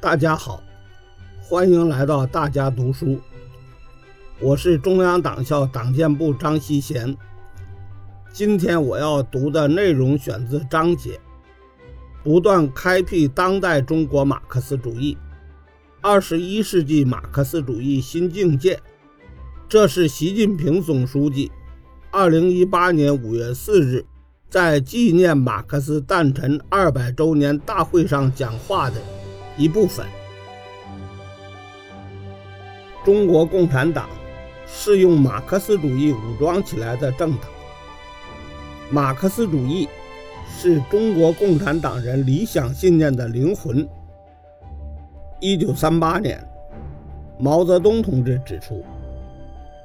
大家好，欢迎来到大家读书。我是中央党校党建部张锡贤。今天我要读的内容选自章节：不断开辟当代中国马克思主义，二十一世纪马克思主义新境界。这是习近平总书记二零一八年五月四日在纪念马克思诞辰二百周年大会上讲话的。一部分，中国共产党是用马克思主义武装起来的政党。马克思主义是中国共产党人理想信念的灵魂。一九三八年，毛泽东同志指出，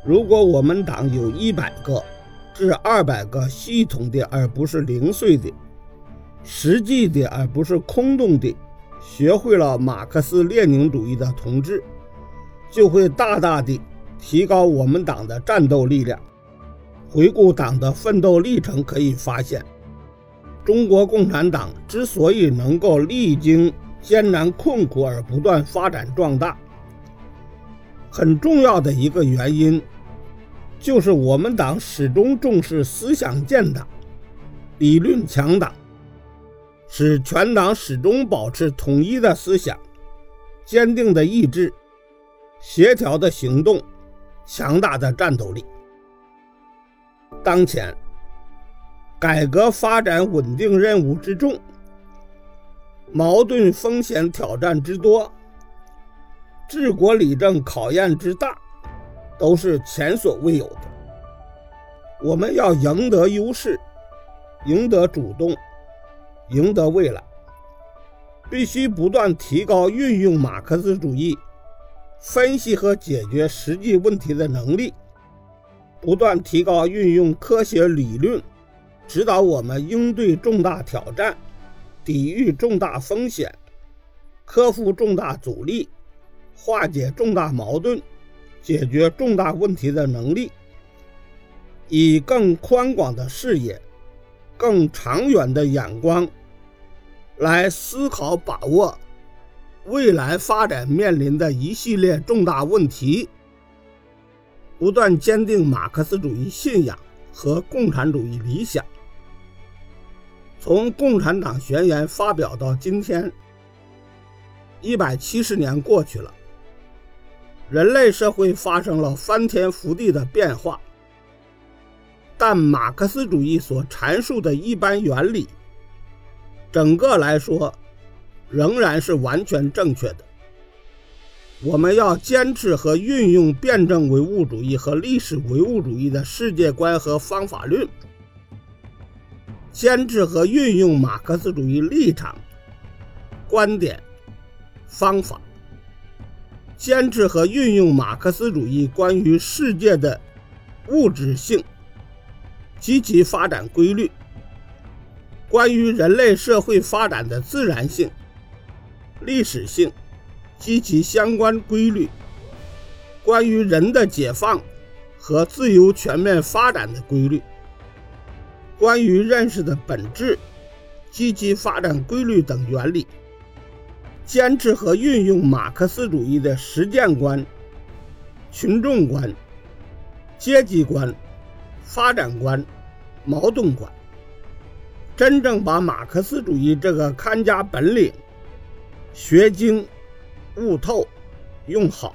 如果我们党有一百个至二百个系统的而不是零碎的、实际的而不是空洞的。学会了马克思列宁主义的同志，就会大大的提高我们党的战斗力量。回顾党的奋斗历程，可以发现，中国共产党之所以能够历经艰难困苦而不断发展壮大，很重要的一个原因，就是我们党始终重视思想建党、理论强党。使全党始终保持统一的思想、坚定的意志、协调的行动、强大的战斗力。当前，改革发展稳定任务之重，矛盾风险挑战之多，治国理政考验之大，都是前所未有的。我们要赢得优势，赢得主动。赢得未来，必须不断提高运用马克思主义分析和解决实际问题的能力，不断提高运用科学理论指导我们应对重大挑战、抵御重大风险、克服重大阻力、化解重大矛盾、解决重大问题的能力，以更宽广的视野。更长远的眼光来思考、把握未来发展面临的一系列重大问题，不断坚定马克思主义信仰和共产主义理想。从共产党宣言发表到今天，一百七十年过去了，人类社会发生了翻天覆地的变化。但马克思主义所阐述的一般原理，整个来说仍然是完全正确的。我们要坚持和运用辩证唯物主义和历史唯物主义的世界观和方法论，坚持和运用马克思主义立场、观点、方法，坚持和运用马克思主义关于世界的物质性。积极发展规律，关于人类社会发展的自然性、历史性及其相关规律，关于人的解放和自由全面发展的规律，关于认识的本质、积极发展规律等原理，坚持和运用马克思主义的实践观、群众观、阶级观。发展观、矛盾观，真正把马克思主义这个看家本领学精、悟透、用好。